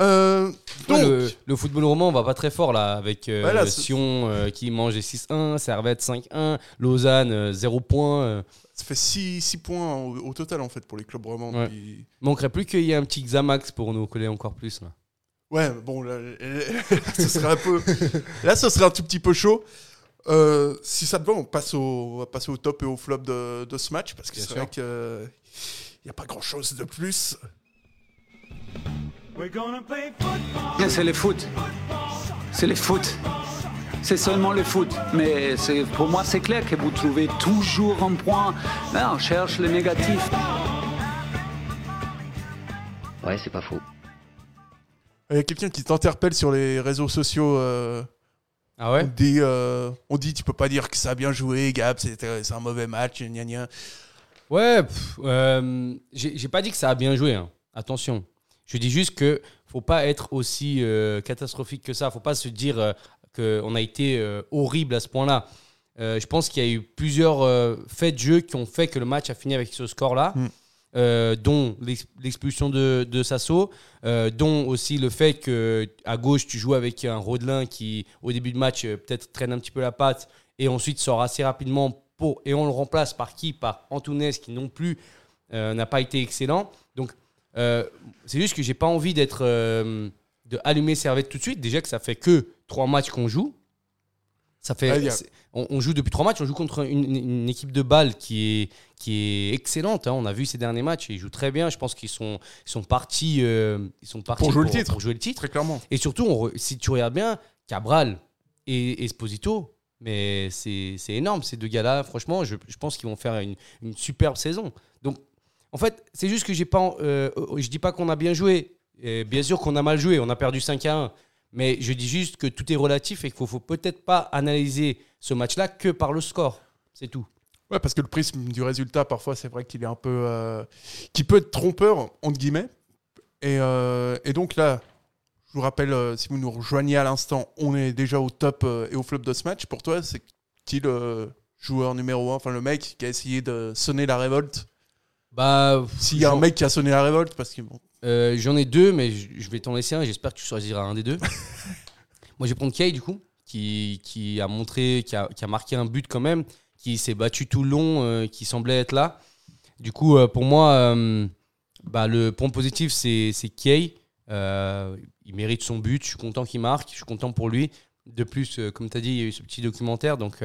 Euh, donc, Ouais, le, le football roman va pas très fort là, avec euh, Sion euh, qui mange des 6-1, Servette 5-1, Lausanne euh, 0 points. Ça fait 6 points au, au total en fait pour les clubs romans. Ouais. depuis- manquerait plus qu'il y ait un petit Xamax pour nous coller encore plus. Là. Ouais, bon, là, ce serait un peu. Là, ce serait un tout petit peu chaud. Si ça te va, on passe au, on va passer au top et au flop de, de ce match parce que c'est vrai qu'il n'y a pas grand chose de plus. Bien, C'est le foot. C'est le foot. C'est seulement le foot. Mais c'est- pour moi, c'est clair que vous trouvez toujours un point. Là, on cherche le négatif. Ouais, c'est pas faux. Il y a quelqu'un qui t'interpelle sur les réseaux sociaux. euh, Ah on, ouais dit, euh, on dit, tu peux pas dire que ça a bien joué, Gab, c'est un mauvais match, gna gna. Ouais, euh, j'ai j'ai pas dit que ça a bien joué. hein. Attention. Je dis juste que faut pas être aussi euh, catastrophique que ça. Faut pas se dire euh, qu'on a été euh, horrible à ce point-là. Euh, je pense qu'il y a eu plusieurs faits de jeu qui ont fait que le match a fini avec ce score-là. Mm. Euh, dont l'ex- l'expulsion de, de Sasso, euh, dont aussi le fait que à gauche tu joues avec un Rodelin qui au début de match euh, peut-être traîne un petit peu la patte et ensuite sort assez rapidement pour et on le remplace par qui? Par Antunes qui non plus n'a pas été excellent. Donc euh, c'est juste que j'ai pas envie d'être euh, de allumer Servette tout de suite. Déjà que ça fait que trois matchs qu'on joue. Ça fait, Ah, on, on joue depuis trois matchs. On joue contre une, équipe de balle qui est qui est excellente. hein. On a vu ces derniers matchs ils jouent très bien. Je pense qu'ils sont ils sont partis euh, ils sont partis jouer le titre. pour jouer le titre. Très clairement. Et surtout, on si tu regardes bien, Cabral et Esposito, mais c'est c'est énorme ces deux gars-là. Franchement, je, je pense qu'ils vont faire une, une superbe saison. Donc, en fait, c'est juste que j'ai pas, euh, je dis pas qu'on a bien joué. Bien sûr qu'on a mal joué, on a perdu 5 à 1. Mais je dis juste que tout est relatif et qu'il faut, faut peut-être pas analyser ce match-là que par le score. C'est tout. Ouais, parce que le prisme du résultat, parfois, c'est vrai qu'il est un peu. euh, peut être trompeur, entre guillemets. Et, euh, donc là, je vous rappelle, si vous nous rejoignez à l'instant, on est déjà au top et au flop de ce match. Pour toi, c'est qui le joueur numéro un, enfin le mec qui a essayé de sonner la révolte Bah, S'il y a un mec qui a sonné la révolte, parce que bon, Euh, J'en ai deux, mais je vais t'en laisser un. J'espère que tu choisiras un des deux. Moi, je vais prendre Kay, du coup, qui, qui a montré, qui a, qui a marqué un but quand même, qui s'est battu tout le long, euh, qui semblait être là. Du coup, euh, pour moi, bah, le point positif, c'est c'est Kay. Il mérite son but. Je suis content qu'il marque. Je suis content pour lui. De plus, comme tu as dit, il y a eu ce petit documentaire. Donc,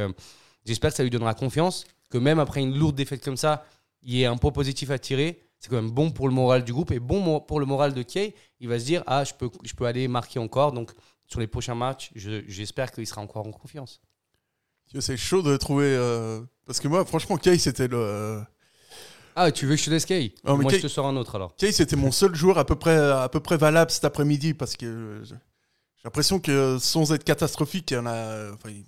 j'espère que ça lui donnera confiance. Que même après une lourde défaite comme ça, il y ait un point positif à tirer. C'est quand même bon pour le moral du groupe et bon pour le moral de Kay. Il va se dire Ah, je peux, je peux aller marquer encore. Donc, sur les prochains matchs, je- j'espère qu'il sera encore en confiance. c'est chaud de trouver. euh, Parce que moi, franchement, Kay, c'était le. Ah, tu veux que je te laisse Kay? Oh, Moi, Kay- je te sors un autre alors. Kay, c'était mon seul joueur à peu près, à peu près valable cet après-midi parce que euh, J'ai l'impression que sans être catastrophique, il y en a, enfin, il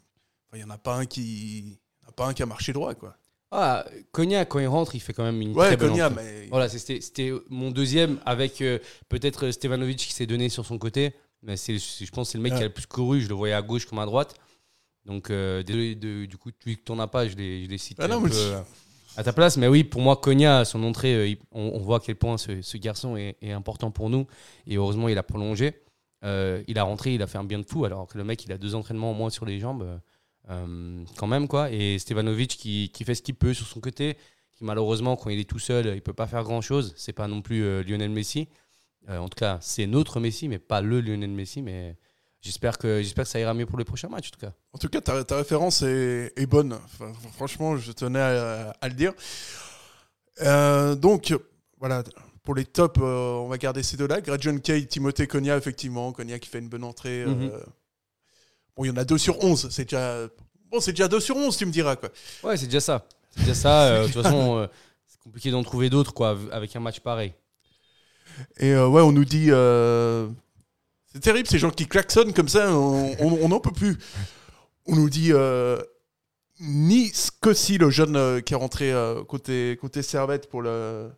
enfin, il y en a pas un qui, il y en a pas un qui a marché droit, quoi. Ah, Cognac, quand il rentre, il fait quand même une Ouais, très bonne mais Voilà, c'était c'était mon deuxième avec euh, peut-être Stevanovic qui s'est donné sur son côté. Mais c'est, je pense que c'est le mec Ouais. qui a le plus couru. Je le voyais à gauche comme à droite. Donc, euh, désolé, de- du coup, que t'en as pas, je les, je les cite Ah non, mais euh, à ta place. Mais oui, pour moi, Cogna, son entrée, euh, on, on voit à quel point ce, ce garçon est, est important pour nous. Et heureusement, il a prolongé. Euh, il a rentré, il a fait un bien de fou. Alors que le mec, il a deux entraînements au moins sur les jambes. Euh, quand même, quoi. Et Stevanovic qui, qui fait ce qu'il peut sur son côté qui malheureusement quand il est tout seul il peut pas faire grand chose c'est pas non plus euh, Lionel Messi Euh, en tout cas c'est notre Messi mais pas le Lionel Messi mais j'espère que j'espère que ça ira mieux pour les prochains matchs en tout cas En tout cas, ta, ta référence est, est bonne. Enfin, franchement, je tenais à, à le dire. Euh, donc, voilà, pour les tops, euh, on va garder ces deux-là. Gretchen Kay, Timothée Cogna, effectivement. Cogna qui fait une bonne entrée. euh, Mhm. Bon, il y en a 2 sur 11. C'est déjà, bon, c'est déjà 2 sur 11, tu me diras. Quoi. ouais c'est déjà ça c'est déjà ça Euh, de toute façon euh, c'est compliqué d'en trouver d'autres quoi avec un match pareil Et euh, ouais, on nous dit. euh, C'est terrible, ces gens qui klaxonnent comme ça, on on- on n'en peut plus. On nous dit. euh, Ni Scossi, le jeune euh, qui est rentré euh, côté, côté Servette pour, le,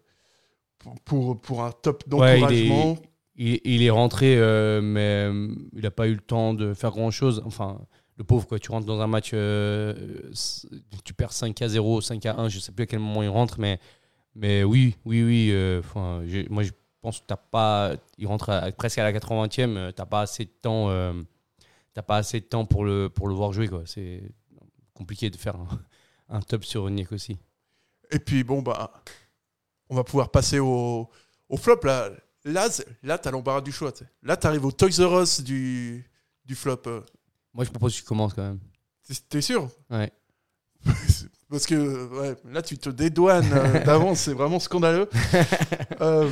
pour, pour, pour un top Ouais, il est- d'encouragement. Il, est rentré euh, mais euh, il a pas eu le temps de faire grand chose enfin le pauvre quoi tu rentres dans un match euh, tu perds 5 à 0 5 à 1 je sais plus à quel moment il rentre mais oui oui oui moi je pense que t'as pas il rentre presque à la 80e euh, t'as pas assez de temps pour le voir jouer c'est compliqué de faire un, top sur Nick aussi. Et puis bon, bah, on va pouvoir passer au, au flop. Là, là, là tu as l'embarras du choix. tu sais. Là, tu arrives au Toys R Us du, du flop. euh. moi je propose que tu commences quand même T'es- T'es sûr? Ouais Parce que ouais, là, tu te dédouanes euh, d'avance, c'est vraiment scandaleux. Euh,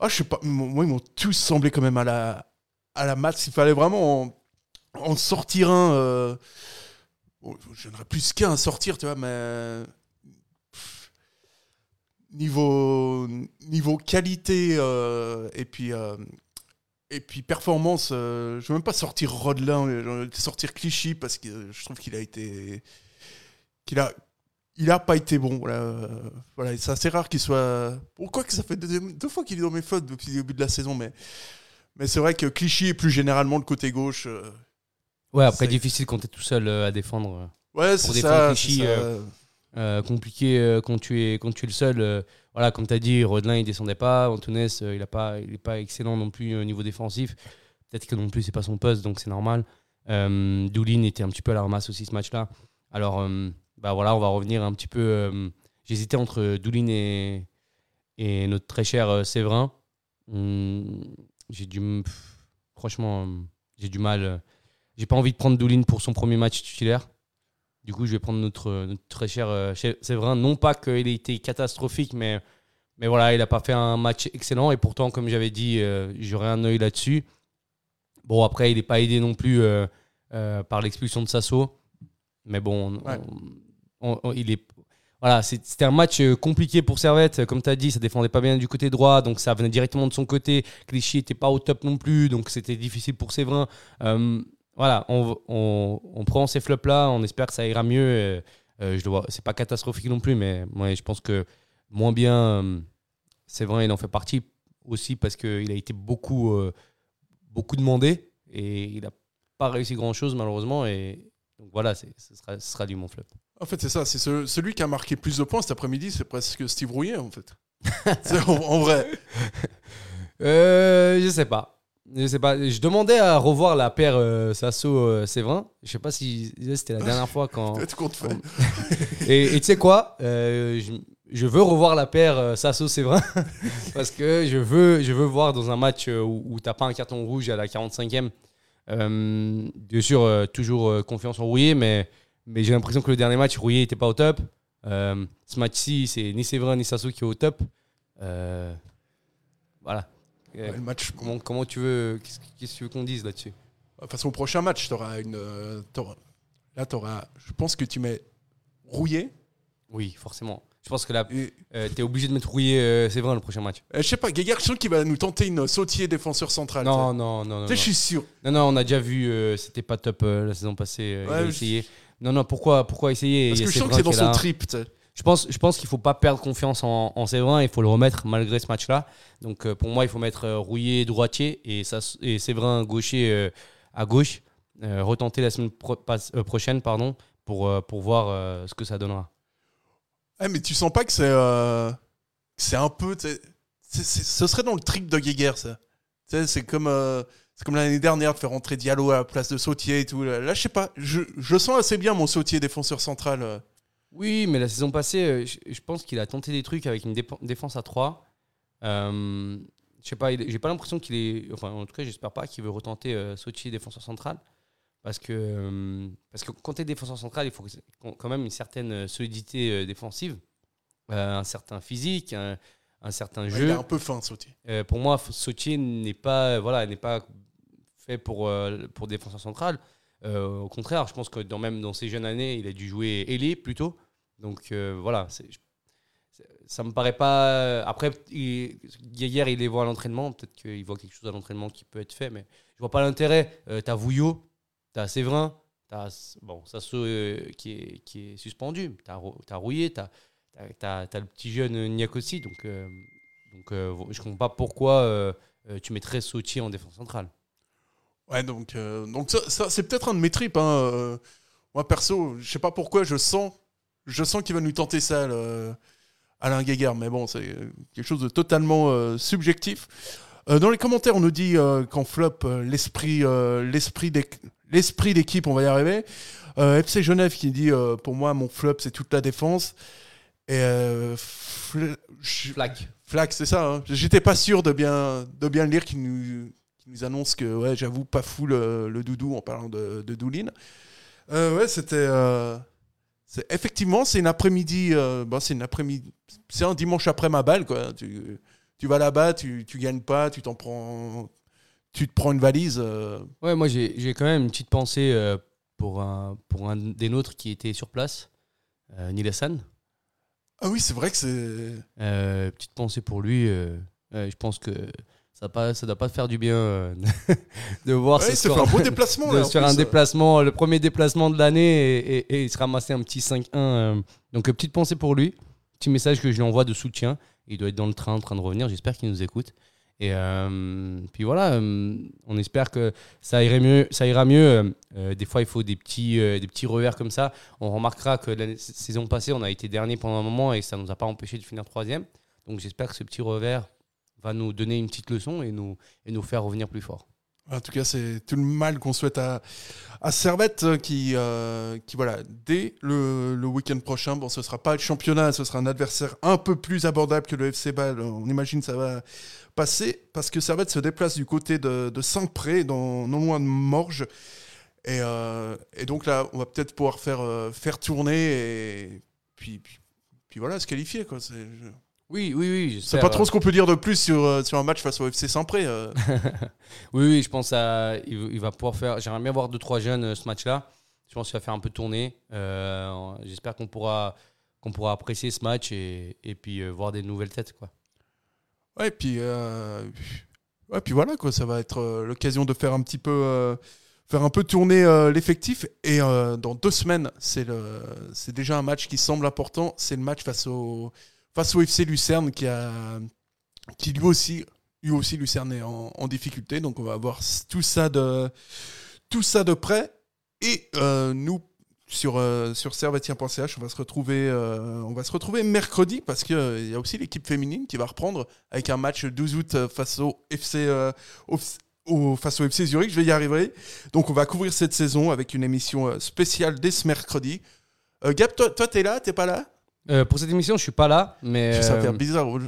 ah, je sais pas, moi, ils m'ont tous semblé quand même à la, à la maths. Il fallait vraiment en, en sortir un. euh, bon, J'aimerais plus qu'un à sortir, tu vois, mais. Niveau, niveau qualité euh, et puis. euh, et puis performance, euh, je veux même pas sortir Rodelin, sortir Clichy parce que je trouve qu'il a été, qu'il a, il a pas été bon. Voilà, voilà c'est assez rare qu'il soit. Pourquoi que ça fait deux, deux fois qu'il est dans mes flottes depuis le début de la saison, mais mais c'est vrai que Clichy et plus généralement le côté gauche. ouais après difficile quand t'es tout seul à défendre ouais, Pour c'est défendre ça. Clichy, c'est ça. Euh, compliqué euh, quand tu es quand tu es le seul. euh, voilà, comme tu as dit, Rodelin il descendait pas, Antunes il a pas il est pas excellent non plus au niveau défensif. Peut-être que non plus c'est pas son poste donc c'est normal. Doulin était un petit peu à la ramasse aussi ce match-là. Alors bah voilà, on va revenir un petit peu. J'hésitais entre Doulin et et notre très cher Séverin. Hum, j'ai du franchement j'ai du mal. j'ai pas envie de prendre Doulin pour son premier match titulaire. Du coup, je vais prendre notre, notre très cher euh, Séverin. Non pas qu'il ait été catastrophique, mais, mais voilà, il n'a pas fait un match excellent. Et pourtant, comme j'avais dit, euh, j'aurais un œil là-dessus. Bon, après, il n'est pas aidé non plus euh, euh, par l'expulsion de Sasso. Mais bon, on- Ouais. on- on- il est. Voilà, c'était un match euh, compliqué pour Servette. Comme tu as dit, ça défendait pas bien du côté droit, donc ça venait directement de son côté. Clichy n'était pas au top non plus, donc c'était difficile pour Séverin. Euh, voilà, on, on, on prend ces flops-là, on espère que ça ira mieux. Euh, euh, je le vois, c'est pas catastrophique non plus, mais ouais, je pense que moins bien, euh, Séverin, il en fait partie aussi parce qu'il a été beaucoup, euh, beaucoup demandé et il n'a pas réussi grand-chose malheureusement. Et donc voilà, c'est- ce sera, ce sera lui mon flop. En fait, c'est ça. C'est ce- celui qui a marqué plus de points cet après-midi, c'est presque Steve Rouillet, en fait. C'est en, en vrai. Je sais pas. Je sais pas. Je demandais à revoir la paire euh, Sasso-Séverin. je sais pas si c'était la dernière fois quand. Et et tu sais quoi Euh, je, je veux revoir la paire euh, Sasso-Séverin parce que je veux, je veux voir dans un match euh, où, où t'as pas un carton rouge à la 45e. Euh, bien sûr, euh, toujours euh, confiance en Rouillet, mais, mais j'ai l'impression que le dernier match, Rouillet était pas au top. Euh, ce match-ci, c'est ni Séverin ni Sasso qui est au top. Euh, voilà. Euh, Ouais, le match. comment, comment tu veux Qu'est-ce qu'est-ce que tu veux qu'on dise là-dessus De toute façon, au prochain match, t'auras une. euh, t'auras- Là, t'auras. Je pense que tu mets Rouillet. Oui, forcément. Je pense que là, Et- euh, t'es obligé de mettre rouillé euh, Séverin le prochain match. euh, je sais pas, Guéguerre, je sens qu'il va nous tenter une sautier défenseur central. Non, non, non, non. je suis sûr. Non, non, on a déjà vu, euh, c'était pas top euh, la saison passée. euh, il Ouais, je- essayé. Non, non, pourquoi, pourquoi essayer? Parce Il que je sens que c'est dans son trip. tu sais. Je pense, je pense qu'il faut pas perdre confiance en, Séverin. Il faut le remettre malgré ce match-là. Donc euh, pour moi, il faut mettre euh, Rouillé droitier et, ça, et Séverin gaucher euh, à gauche. Retenter la semaine prochaine pardon, pour, pour voir ce que ça donnera. Ouais, mais tu sens pas que c'est c'est un peu. ce serait dans le trip de Guéguerre, ça. C'est comme, comme l'année dernière de faire rentrer Diallo à la place de Sautier et tout. Là, je sais pas. Je, je sens assez bien mon Sautier défenseur central. Oui, mais la saison passée, euh, je, je pense qu'il a tenté des trucs avec une défense à 3. Euh, je sais pas, j'ai pas l'impression qu'il est. Enfin, en tout cas, j'espère pas qu'il veut retenter euh, Sochi défenseur central. Parce que, euh, parce que quand tu es défenseur central, il faut quand même une certaine solidité défensive, un certain physique, un, un certain Ouais, jeu. il est un peu fin, Sautier. Euh, pour moi, Sochi n'est pas, voilà, n'est pas fait pour, pour défenseur central. Euh, au contraire, je pense que même dans ses jeunes années, il a dû jouer ailier plutôt. Donc euh, voilà, c'est- ça me paraît pas. Après, il- hier, il les voit à l'entraînement. Peut-être qu'il voit quelque chose à l'entraînement qui peut être fait, mais je vois pas l'intérêt. Euh, t'as Vouillot, t'as Séverin, t'as bon, Sasso euh, qui, est, qui est suspendu, t'as t'as Rouillé, t'as as, le petit jeune Niak aussi. Donc, euh, donc je comprends pas pourquoi tu mettrais Sautier en défense centrale. Ouais, donc, euh, donc ça, ça, c'est peut-être un de mes trips. Hein. euh. Moi, perso, je sais pas pourquoi, je sens, je sens qu'il va nous tenter ça, le- Alain Guéguerre. Mais bon, c'est quelque chose de totalement euh, subjectif. Euh, dans les commentaires, on nous dit qu'en flop, l'esprit, l'esprit, d'équ- l'esprit d'équipe, on va y arriver. FC Genève qui dit, pour moi, mon flop, c'est toute la défense. Et Fl- Flac. Flac, c'est ça. hein. J'étais pas sûr de bien, de bien lire qui nous, qui nous annonce que, ouais, j'avoue, pas fou le, le doudou en parlant de, de Doulin. Euh, ouais, c'était. euh, c'est- effectivement, c'est une après-midi. euh, bon, c'est une après-midi. C'est un dimanche après ma balle, quoi. Tu, tu vas là-bas, tu, tu gagnes pas, tu t'en prends. Tu te prends une valise. euh, Ouais, moi j'ai quand même une petite pensée euh, pour, un, pour un des nôtres qui était sur place, euh, Hassan. Ah oui, c'est vrai que c'est. Euh, petite pensée pour lui. euh, euh, je pense que ça ne ça doit pas te faire du bien euh, de voir Ouais, score- un beau déplacement, de là, plus, un déplacement, le premier déplacement de l'année et, et- et il se ramasser un petit 5-1. euh. donc, euh, petite pensée pour lui. Petit message que je lui envoie de soutien. Il doit être dans le train en train de revenir. J'espère qu'il nous écoute. Et euh, puis voilà, on espère que ça, irait mieux, ça ira mieux. Des fois, il faut des petits, des petits revers comme ça. On remarquera que la saison passée, on a été dernier pendant un moment et ça ne nous a pas empêché de finir troisième. Donc j'espère que ce petit revers va nous donner une petite leçon et nous, et nous faire revenir plus fort. En tout cas, c'est tout le mal qu'on souhaite à, à Servette euh, qui, euh, qui, voilà, dès le, le week-end prochain, bon, ce sera pas le championnat, ce sera un adversaire un peu plus abordable que le FC Bâle. On imagine que ça va passer parce que Servette se déplace du côté de, de Saint-Pré, non loin de Morges. Et, euh, et donc là, on va peut-être pouvoir faire, faire tourner et puis, puis, puis voilà, se qualifier. Quoi. Oui, oui, oui. c'est pas trop ce qu'on peut dire de plus sur, euh, sur un match face au FC Saint-Pré. euh. Oui, oui, je pense à, il, il va pouvoir faire. J'aimerais bien voir deux trois jeunes euh, ce match-là. Je pense qu'il va faire un peu tourner. Euh, J'espère qu'on pourra qu'on pourra apprécier ce match et, et puis euh, voir des nouvelles têtes quoi. Ouais, puis, euh, ouais, puis voilà, quoi, ça va être l'occasion de faire un petit peu, faire un peu tourner l'effectif. Et dans deux semaines, c'est déjà un match qui semble important. C'est le match face au, face au FC Lucerne qui a, qui lui aussi, lui aussi Lucerne est en, difficulté. Donc on va voir tout ça de, tout ça de près. Et euh, nous, sur, euh, sur servetien.ch, on va se retrouver, euh, on va se retrouver mercredi parce qu'il il y a aussi l'équipe féminine qui va reprendre avec un match le 12 août euh, face au FC, euh, face au FC Zurich. Je vais y arriver. Donc, on va couvrir cette saison avec une émission euh, spéciale dès ce mercredi. Euh, Gab, toi, toi, t'es là, t'es pas là? Euh, pour cette émission, je suis pas là, mais Ça va euh, faire bizarre. ouais,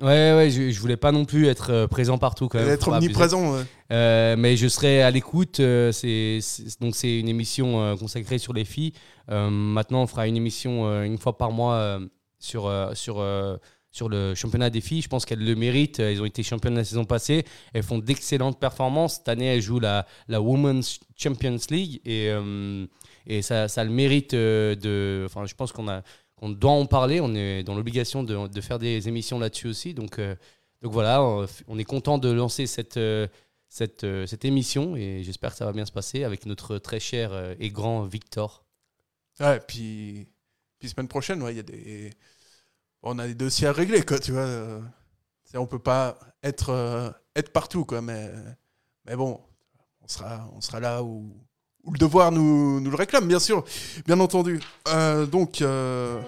ouais, je, je voulais pas non plus être euh, présent partout quand même. Être omniprésent. ouais. Euh, mais je serai à l'écoute. euh, c'est donc c'est une émission euh, consacrée sur les filles. Euh, maintenant, on fera une émission euh, une fois par mois euh, sur euh, sur euh, sur le championnat des filles. Je pense qu'elles le méritent. Elles ont été championnes la saison passée. Elles font d'excellentes performances. Cette année, elles jouent la la Women's Champions League et euh, et ça, ça le mérite euh, de. Enfin, je pense qu'on a qu'on doit en parler. On est dans l'obligation de, faire des émissions là-dessus aussi. Donc, euh, voilà, on, on est content de lancer cette, euh, euh, cette émission et j'espère que ça va bien se passer avec notre très cher et grand Victor. Ouais, puis, puis semaine prochaine. On a des dossiers à régler, quoi, tu vois. On peut pas être, partout, mais, bon, on sera, on là où le devoir nous, nous le réclame, bien sûr, bien entendu. Euh, donc, euh,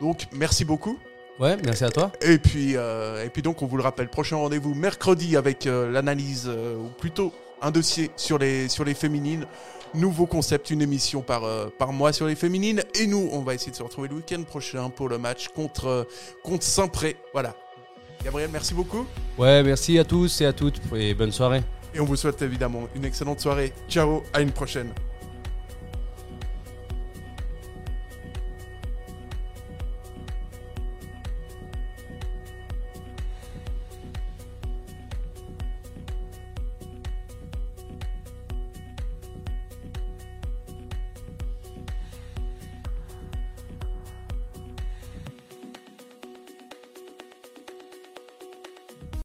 donc, merci beaucoup. Ouais, merci à toi. Et puis, euh, et puis donc, on vous le rappelle, prochain rendez-vous mercredi avec l'analyse, ou plutôt un dossier sur les, sur les féminines. Nouveau concept, une émission par, par mois sur les féminines. Et nous, on va essayer de se retrouver le week-end prochain pour le match contre, contre Saint-Pré. Voilà. Gabriel, merci beaucoup. Ouais, merci à tous et à toutes et bonne soirée. Et on vous souhaite évidemment une excellente soirée. Ciao, à une prochaine.